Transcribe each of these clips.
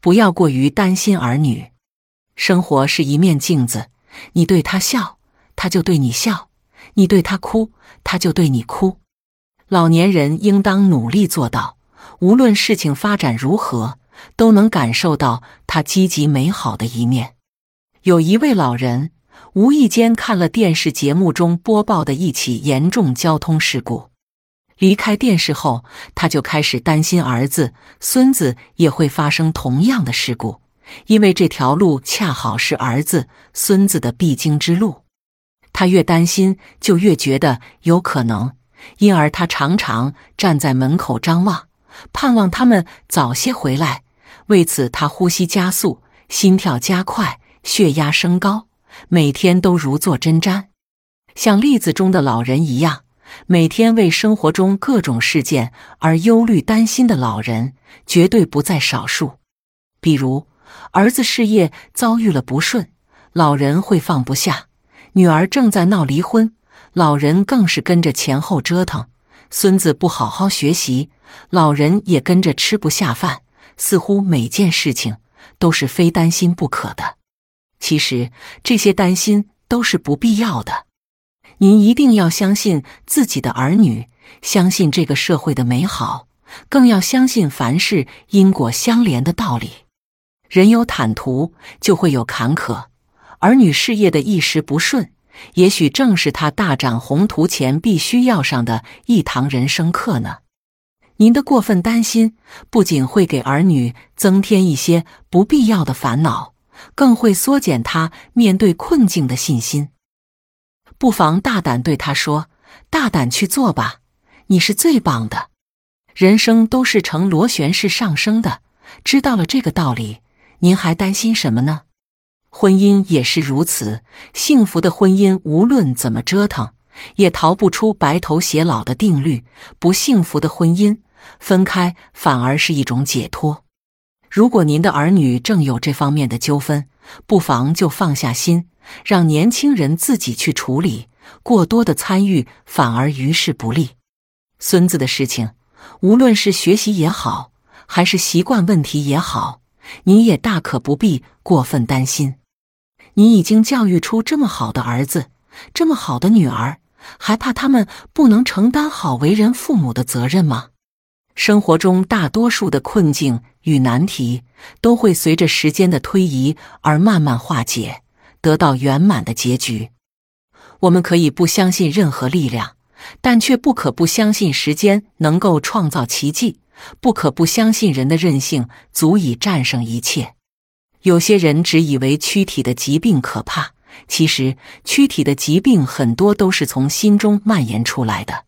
不要过于担心儿女。生活是一面镜子，你对他笑，他就对你笑；你对他哭，他就对你哭。老年人应当努力做到，无论事情发展如何，都能感受到他积极美好的一面。有一位老人无意间看了电视节目中播报的一起严重交通事故，离开电视后，他就开始担心儿子、孙子也会发生同样的事故。因为这条路恰好是儿子、孙子的必经之路，他越担心，就越觉得有可能，因而他常常站在门口张望，盼望他们早些回来。为此，他呼吸加速，心跳加快，血压升高，每天都如坐针毡。像例子中的老人一样，每天为生活中各种事件而忧虑担心的老人，绝对不在少数。比如，儿子事业遭遇了不顺，老人会放不下；女儿正在闹离婚，老人更是跟着前后折腾；孙子不好好学习，老人也跟着吃不下饭。似乎每件事情都是非担心不可的。其实这些担心都是不必要的。您一定要相信自己的儿女，相信这个社会的美好，更要相信凡事因果相连的道理。人有坦途，就会有坎坷。儿女事业的一时不顺，也许正是他大展宏图前必须要上的一堂人生课呢。您的过分担心，不仅会给儿女增添一些不必要的烦恼，更会缩减他面对困境的信心。不妨大胆对他说：“大胆去做吧，你是最棒的。人生都是呈螺旋式上升的，知道了这个道理。”您还担心什么呢？婚姻也是如此，幸福的婚姻无论怎么折腾，也逃不出白头偕老的定律；不幸福的婚姻，分开反而是一种解脱。如果您的儿女正有这方面的纠纷，不妨就放下心，让年轻人自己去处理。过多的参与反而于事不利。孙子的事情，无论是学习也好，还是习惯问题也好。你也大可不必过分担心，你已经教育出这么好的儿子，这么好的女儿，还怕他们不能承担好为人父母的责任吗？生活中大多数的困境与难题，都会随着时间的推移而慢慢化解，得到圆满的结局。我们可以不相信任何力量，但却不可不相信时间能够创造奇迹。不可不相信人的韧性足以战胜一切。有些人只以为躯体的疾病可怕，其实躯体的疾病很多都是从心中蔓延出来的。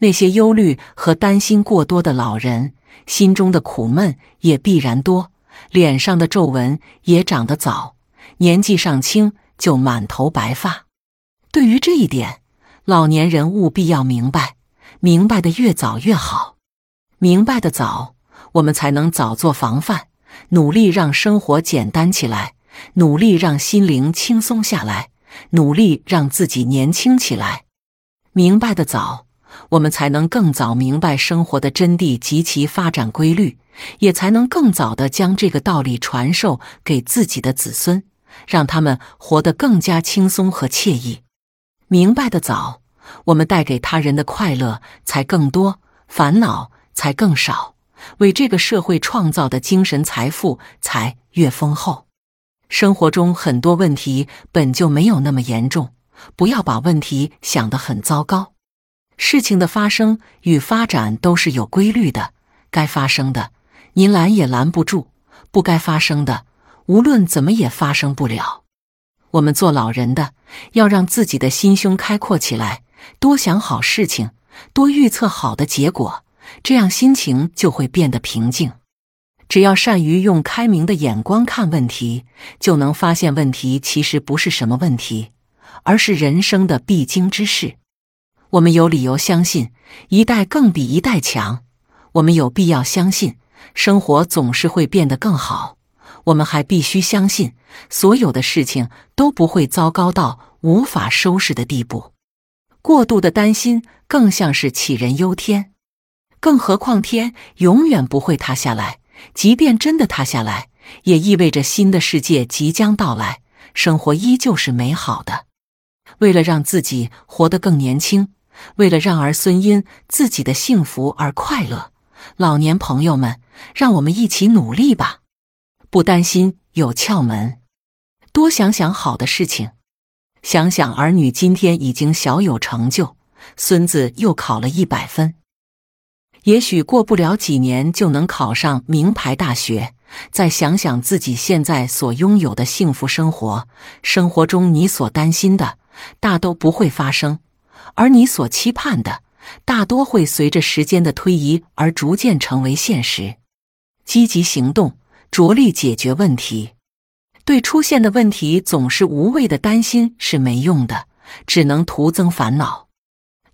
那些忧虑和担心过多的老人，心中的苦闷也必然多，脸上的皱纹也长得早，年纪尚轻就满头白发。对于这一点，老年人务必要明白，明白的越早越好。明白的早，我们才能早做防范，努力让生活简单起来，努力让心灵轻松下来，努力让自己年轻起来。明白的早，我们才能更早明白生活的真谛及其发展规律，也才能更早的将这个道理传授给自己的子孙，让他们活得更加轻松和惬意。明白的早，我们带给他人的快乐才更多，烦恼。才更少，为这个社会创造的精神财富才越丰厚。生活中很多问题本就没有那么严重，不要把问题想得很糟糕。事情的发生与发展都是有规律的，该发生的您拦也拦不住，不该发生的无论怎么也发生不了。我们做老人的要让自己的心胸开阔起来，多想好事情，多预测好的结果。这样心情就会变得平静。只要善于用开明的眼光看问题，就能发现问题其实不是什么问题，而是人生的必经之事。我们有理由相信一代更比一代强，我们有必要相信生活总是会变得更好。我们还必须相信所有的事情都不会糟糕到无法收拾的地步。过度的担心更像是杞人忧天。更何况天永远不会塌下来，即便真的塌下来，也意味着新的世界即将到来，生活依旧是美好的。为了让自己活得更年轻，为了让儿孙因自己的幸福而快乐，老年朋友们，让我们一起努力吧！不担心有窍门，多想想好的事情。想想儿女今天已经小有成就，孙子又考了一百分，也许过不了几年就能考上名牌大学。再想想自己现在所拥有的幸福生活，生活中你所担心的大都不会发生，而你所期盼的大多会随着时间的推移而逐渐成为现实。积极行动，着力解决问题。对出现的问题总是无谓的担心是没用的，只能徒增烦恼。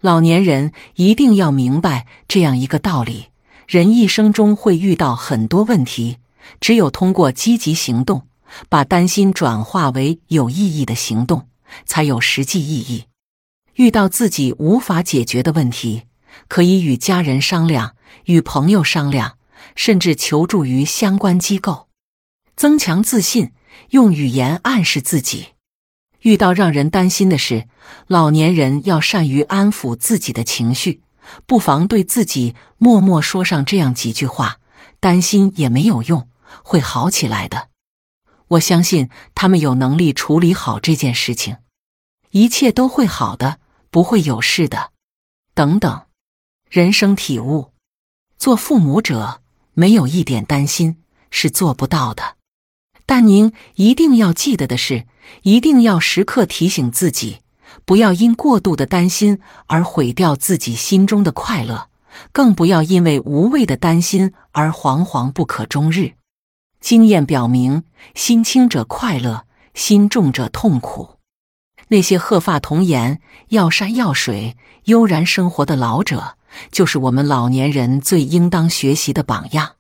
老年人一定要明白这样一个道理：人一生中会遇到很多问题，只有通过积极行动，把担心转化为有意义的行动，才有实际意义。遇到自己无法解决的问题，可以与家人商量，与朋友商量，甚至求助于相关机构，增强自信。用语言暗示自己，遇到让人担心的事，老年人要善于安抚自己的情绪，不妨对自己默默说上这样几句话：担心也没有用，会好起来的。我相信他们有能力处理好这件事情，一切都会好的，不会有事的。等等，人生体悟：做父母者没有一点担心是做不到的。但您一定要记得的是，一定要时刻提醒自己，不要因过度的担心而毁掉自己心中的快乐，更不要因为无谓的担心而惶惶不可终日。经验表明，心轻者快乐，心重者痛苦。那些鹤发童颜、要山要水、悠然生活的老者，就是我们老年人最应当学习的榜样。